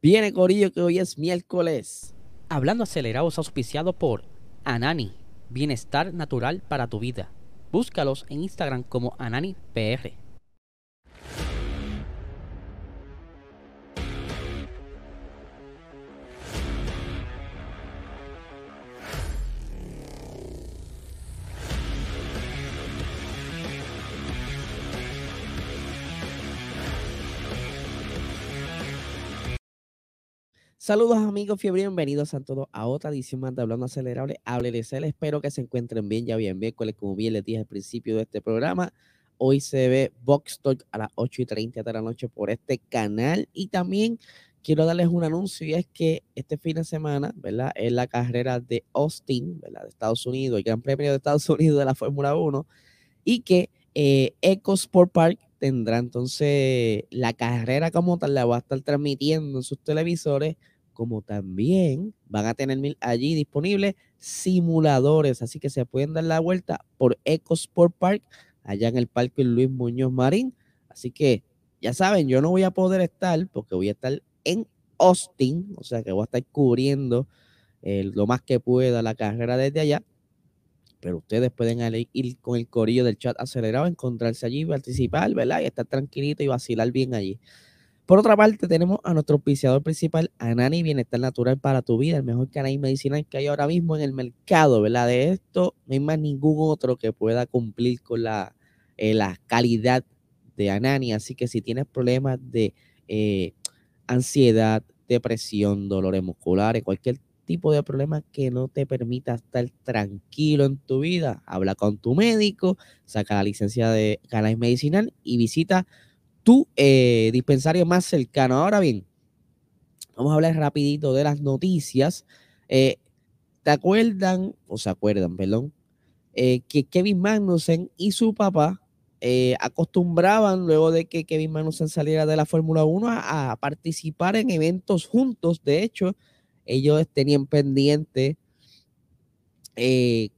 Viene Corillo que hoy es miércoles. Hablando acelerados auspiciado por Anani, bienestar natural para tu vida. Búscalos en Instagram como AnaniPR. Saludos amigos fiebre, bienvenidos a todos a otra edición más de Hablando Acelerable. Hábleles, espero que se encuentren bien, ya bien miércoles, como bien les dije al principio de este programa. Hoy se ve Box Talk a las 8 y 30 de la noche por este canal. Y también quiero darles un anuncio y es que este fin de semana, ¿verdad? Es la carrera de Austin, ¿verdad? De Estados Unidos, el Gran Premio de Estados Unidos de la Fórmula 1. Y que eh, Eco Sport Park tendrá entonces la carrera como tal, la va a estar transmitiendo en sus televisores, como también van a tener allí disponibles simuladores, así que se pueden dar la vuelta por Eco Sport Park, allá en el Parque Luis Muñoz Marín. Así que ya saben, yo no voy a poder estar porque voy a estar en Austin, o sea que voy a estar cubriendo eh, lo más que pueda la carrera desde allá pero ustedes pueden ir con el corillo del chat acelerado, encontrarse allí, participar, ¿verdad? Y estar tranquilito y vacilar bien allí. Por otra parte, tenemos a nuestro auspiciador principal, Anani Bienestar Natural para tu vida, el mejor canal medicinal que hay ahora mismo en el mercado, ¿verdad? De esto no hay más ningún otro que pueda cumplir con la, eh, calidad de Anani. Así que si tienes problemas de eh, ansiedad, depresión, dolores musculares, cualquier tipo de problema que no te permita estar tranquilo en tu vida, habla con tu médico, saca la licencia de canal medicinal y visita tu eh, dispensario más cercano. Ahora bien, vamos a hablar rapidito de las noticias. Eh, ¿Te acuerdan, o se acuerdan, perdón, eh, que Kevin Magnussen y su papá acostumbraban, luego de que Kevin Magnussen saliera de la Fórmula 1, a, participar en eventos juntos. De hecho, ellos tenían pendiente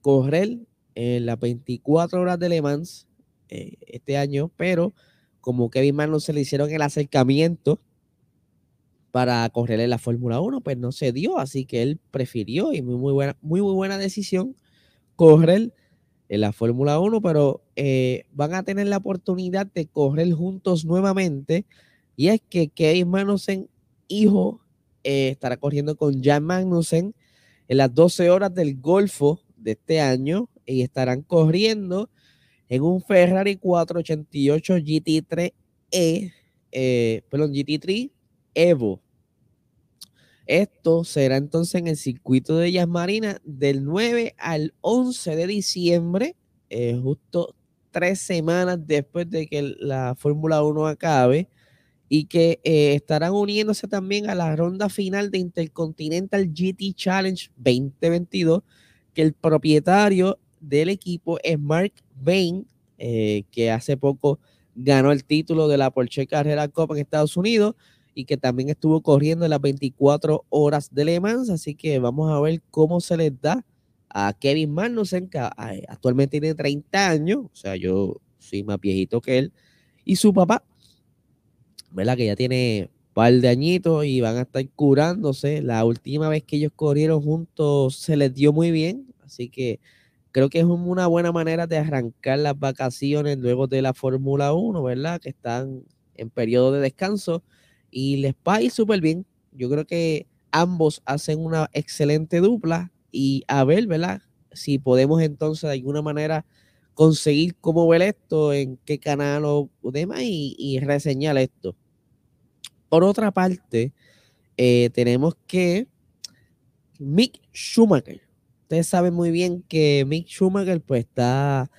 correr en las 24 horas de Le Mans este año, pero como Kevin Magnussen se le hicieron el acercamiento para correr en la Fórmula 1, pues no se dio, así que él prefirió y muy, muy buena, muy, muy buena decisión correr en la Fórmula 1, pero eh, van a tener la oportunidad de correr juntos nuevamente. Y es que Kevin Magnussen, hijo eh, estará corriendo con Jan Magnussen en las 12 horas del Golfo de este año y estarán corriendo en un Ferrari 488 GT3E, eh, perdón, GT3 Evo. Esto será entonces en el circuito de Jazz Marina del 9 al 11 de diciembre, eh, justo tres semanas después de que la Fórmula 1 acabe y que eh, estarán uniéndose también a la ronda final de Intercontinental GT Challenge 2022, que el propietario del equipo es Mark Bain, eh, que hace poco ganó el título de la Porsche Carrera Cup en Estados Unidos y que también estuvo corriendo en las 24 horas de Le Mans, así que vamos a ver cómo se les da a Kevin Magnussen, que actualmente tiene 30 años, o sea, yo soy más viejito que él, y su papá ¿verdad? Que ya tiene un par de añitos y van a estar curándose. La última vez que ellos corrieron juntos se les dio muy bien, así que creo que es una buena manera de arrancar las vacaciones luego de la Fórmula 1, ¿verdad? Que están en periodo de descanso y les va a ir súper bien. Yo creo que ambos hacen una excelente dupla y a ver, ¿verdad? Si podemos entonces de alguna manera conseguir cómo ver esto, en qué canal o demás y, reseñar esto. Por otra parte, eh, tenemos que Mick Schumacher. Ustedes saben muy bien que Mick Schumacher pues está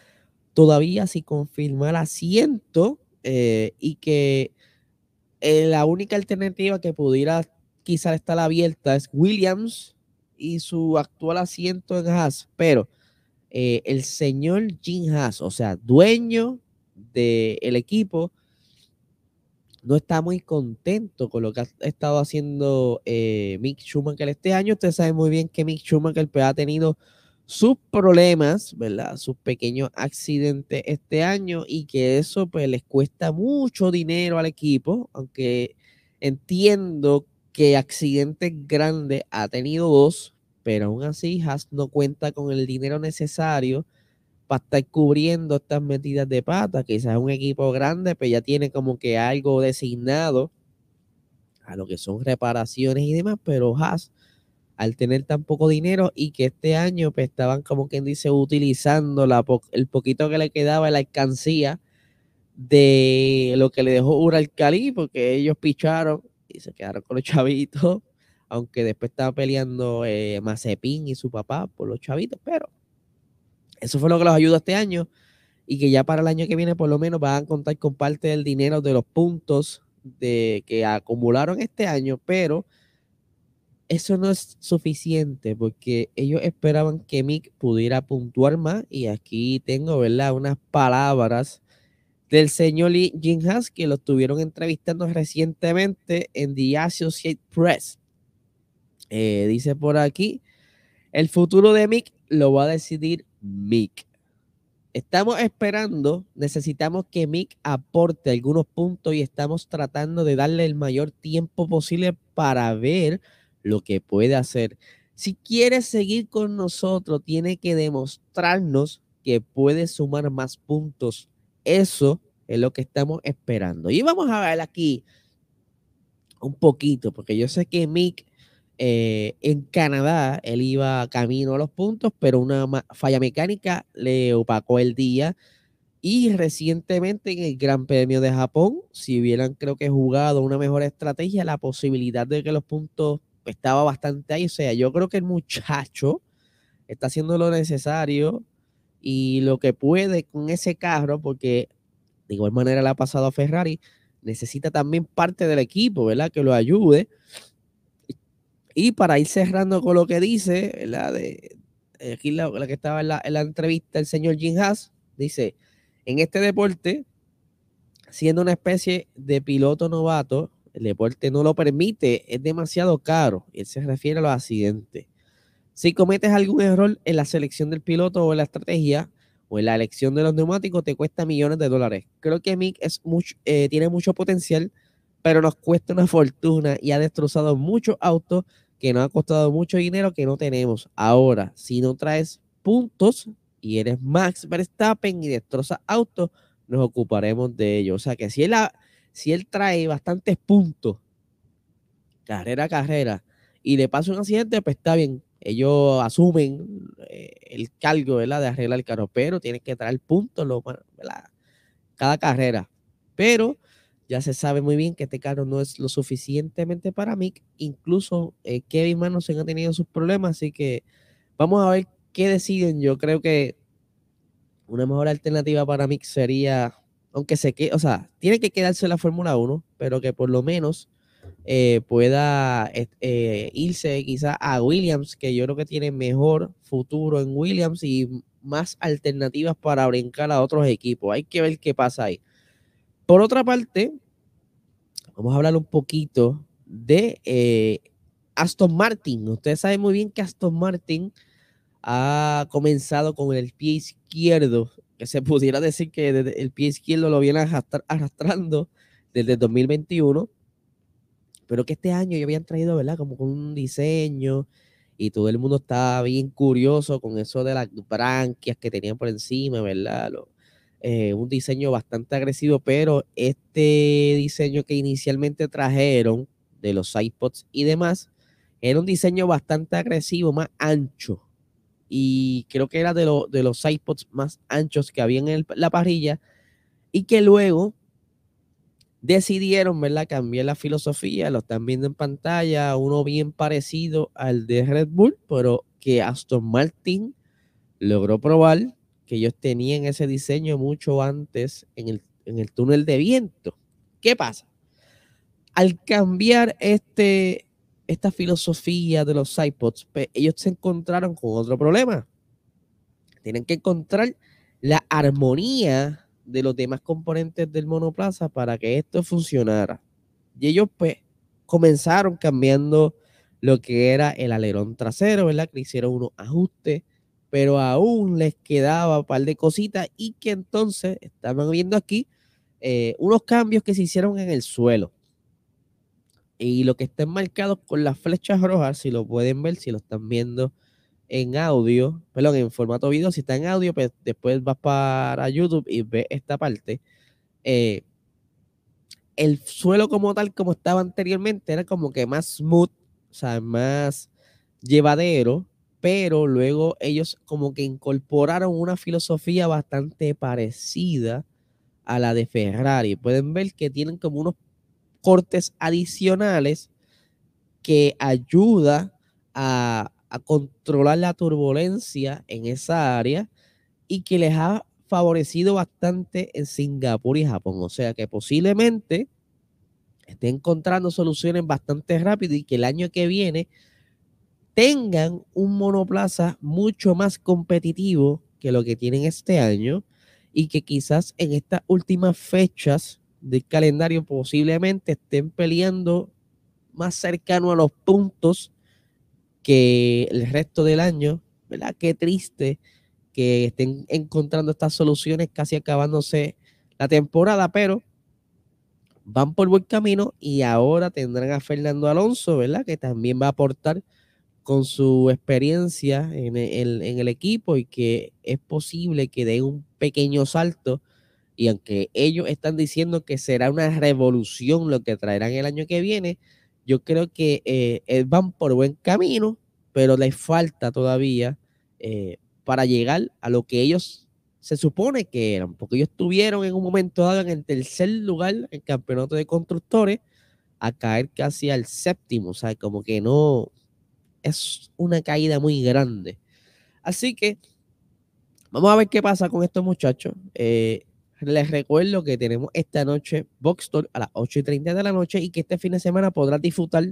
todavía sin confirmar asiento eh, y que eh, la única alternativa que pudiera quizás estar abierta es Williams y su actual asiento en Haas, pero eh, el señor Jim Haas, o sea, dueño del equipo, no está muy contento con lo que ha estado haciendo eh, Mick Schumacher este año. Ustedes saben muy bien que Mick Schumacher pues, ha tenido sus problemas, ¿verdad? Sus pequeños accidentes este año y que eso pues les cuesta mucho dinero al equipo, aunque entiendo que accidentes grandes ha tenido dos, pero aún así Haas no cuenta con el dinero necesario para estar cubriendo estas metidas de pata. Quizás un equipo grande, pero ya tiene como que algo designado a lo que son reparaciones y demás, pero Haas, al tener tan poco dinero y que este año pues, estaban como quien dice utilizando el poquito que le quedaba en la alcancía de lo que le dejó Uralcalí, porque ellos picharon y se quedaron con los chavitos, aunque después estaba peleando eh, y su papá por los chavitos, pero eso fue lo que los ayudó este año y que ya para el año que viene por lo menos van a contar con parte del dinero de los puntos de que acumularon este año, pero eso no es suficiente porque ellos esperaban que Mick pudiera puntuar más y aquí tengo, ¿verdad? Unas palabras del señor Jim Haas que lo estuvieron entrevistando recientemente en The Associated Press. Eh, dice por aquí, el futuro de Mick lo va a decidir Mick. Estamos esperando, necesitamos que Mick aporte algunos puntos y estamos tratando de darle el mayor tiempo posible para ver lo que puede hacer. Si quiere seguir con nosotros, tiene que demostrarnos que puede sumar más puntos. Eso es lo que estamos esperando. Y vamos a ver aquí un poquito, porque yo sé que Mick eh, en Canadá, él iba camino a los puntos, pero una falla mecánica le opacó el día. Y recientemente en el Gran Premio de Japón, si hubieran creo que jugado una mejor estrategia, la posibilidad de que los puntos estaba bastante ahí. O sea, yo creo que el muchacho está haciendo lo necesario y lo que puede con ese carro, porque de igual manera le ha pasado a Ferrari, necesita también parte del equipo, ¿verdad? Que lo ayude y para ir cerrando con lo que dice, la de aquí la, que estaba en la, entrevista, el señor Jim Haas, dice, en este deporte, siendo una especie de piloto novato, el deporte no lo permite, es demasiado caro. Él se refiere a los accidentes. Si cometes algún error en la selección del piloto o en la estrategia o en la elección de los neumáticos, te cuesta millones de dólares. Creo que Mick es eh, tiene mucho potencial, pero nos cuesta una fortuna y ha destrozado muchos autos que nos ha costado mucho dinero que no tenemos. Ahora, si no traes puntos y eres Max Verstappen y destrozas autos, nos ocuparemos de ello. O sea que si él, si él trae bastantes puntos, carrera a carrera, y le pasa un accidente, pues está bien. Ellos asumen eh, el cargo de arreglar el carro, pero tienen que traer puntos cada carrera. Pero ya se sabe muy bien que este carro no es lo suficientemente para Mick. Incluso eh, Kevin Magnussen ha tenido sus problemas, así que vamos a ver qué deciden. Yo creo que una mejor alternativa para Mick sería, aunque se quede, o sea, tiene que quedarse la Fórmula 1, pero que por lo menos eh, pueda eh, irse quizá a Williams, que yo creo que tiene mejor futuro en Williams y más alternativas para brincar a otros equipos. Hay que ver qué pasa ahí. Por otra parte, vamos a hablar un poquito de eh, Aston Martin. Ustedes saben muy bien que Aston Martin ha comenzado con el pie izquierdo, que se pudiera decir que el pie izquierdo lo viene arrastrando desde 2021, pero que este año ya habían traído, ¿verdad? Como con un diseño y todo el mundo estaba bien curioso con eso de las branquias que tenían por encima, ¿verdad? Eh, un diseño bastante agresivo, pero este diseño que inicialmente trajeron de los iPods y demás, era un diseño bastante agresivo, más ancho. Y creo que era de, de los iPods más anchos que había en la parrilla. Y que luego decidieron, ¿verdad? Cambiar la filosofía. Lo están viendo en pantalla. Uno bien parecido al de Red Bull, pero que Aston Martin logró probar ellos tenían ese diseño mucho antes en el, túnel de viento. ¿Qué pasa? Al cambiar este, esta filosofía de los iPods, pues, ellos se encontraron con otro problema. Tienen que encontrar la armonía de los demás componentes del monoplaza para que esto funcionara. Y ellos pues comenzaron cambiando lo que era el alerón trasero, ¿verdad? Que hicieron unos ajustes pero aún les quedaba un par de cositas y que entonces estaban viendo aquí eh, unos cambios que se hicieron en el suelo. Y lo que está marcado con las flechas rojas, si lo pueden ver, si lo están viendo en audio, perdón, en formato video, si está en audio, pues después vas para YouTube y ves esta parte. Eh, el suelo como tal, como estaba anteriormente, era como que más smooth, o sea, más llevadero, pero luego ellos como que incorporaron una filosofía bastante parecida a la de Ferrari. Pueden ver que tienen como unos cortes adicionales que ayuda a, controlar la turbulencia en esa área y que les ha favorecido bastante en Singapur y Japón. O sea que posiblemente estén encontrando soluciones bastante rápido y que el año que viene tengan un monoplaza mucho más competitivo que lo que tienen este año y que quizás en estas últimas fechas del calendario posiblemente estén peleando más cercano a los puntos que el resto del año, ¿verdad? Qué triste que estén encontrando estas soluciones casi acabándose la temporada, pero van por buen camino y ahora tendrán a Fernando Alonso, ¿verdad? Que también va a aportar con su experiencia en el, en el equipo y que es posible que dé un pequeño salto y aunque ellos están diciendo que será una revolución lo que traerán el año que viene, yo creo que eh, van por buen camino, pero les falta todavía eh, para llegar a lo que ellos se supone que eran, porque ellos estuvieron en un momento dado en el tercer lugar en el campeonato de constructores a caer casi al séptimo, o sea, como que no es una caída muy grande. Así que vamos a ver qué pasa con estos muchachos. Eh, les recuerdo que tenemos esta noche Box a las 8 y 30 de la noche y que este fin de semana podrás disfrutar,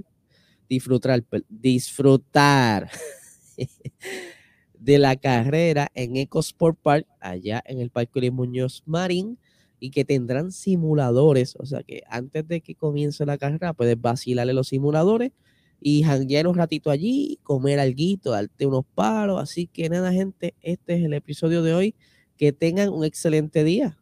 disfrutar, disfrutar de la carrera en EcoSport Park, allá en el Parque Luis Muñoz Marín, y que tendrán simuladores. O sea que antes de que comience la carrera, puedes vacilarle los simuladores y janguear un ratito allí, comer algo, darte unos palos. Así que nada, gente, este es el episodio de hoy. Que tengan un excelente día.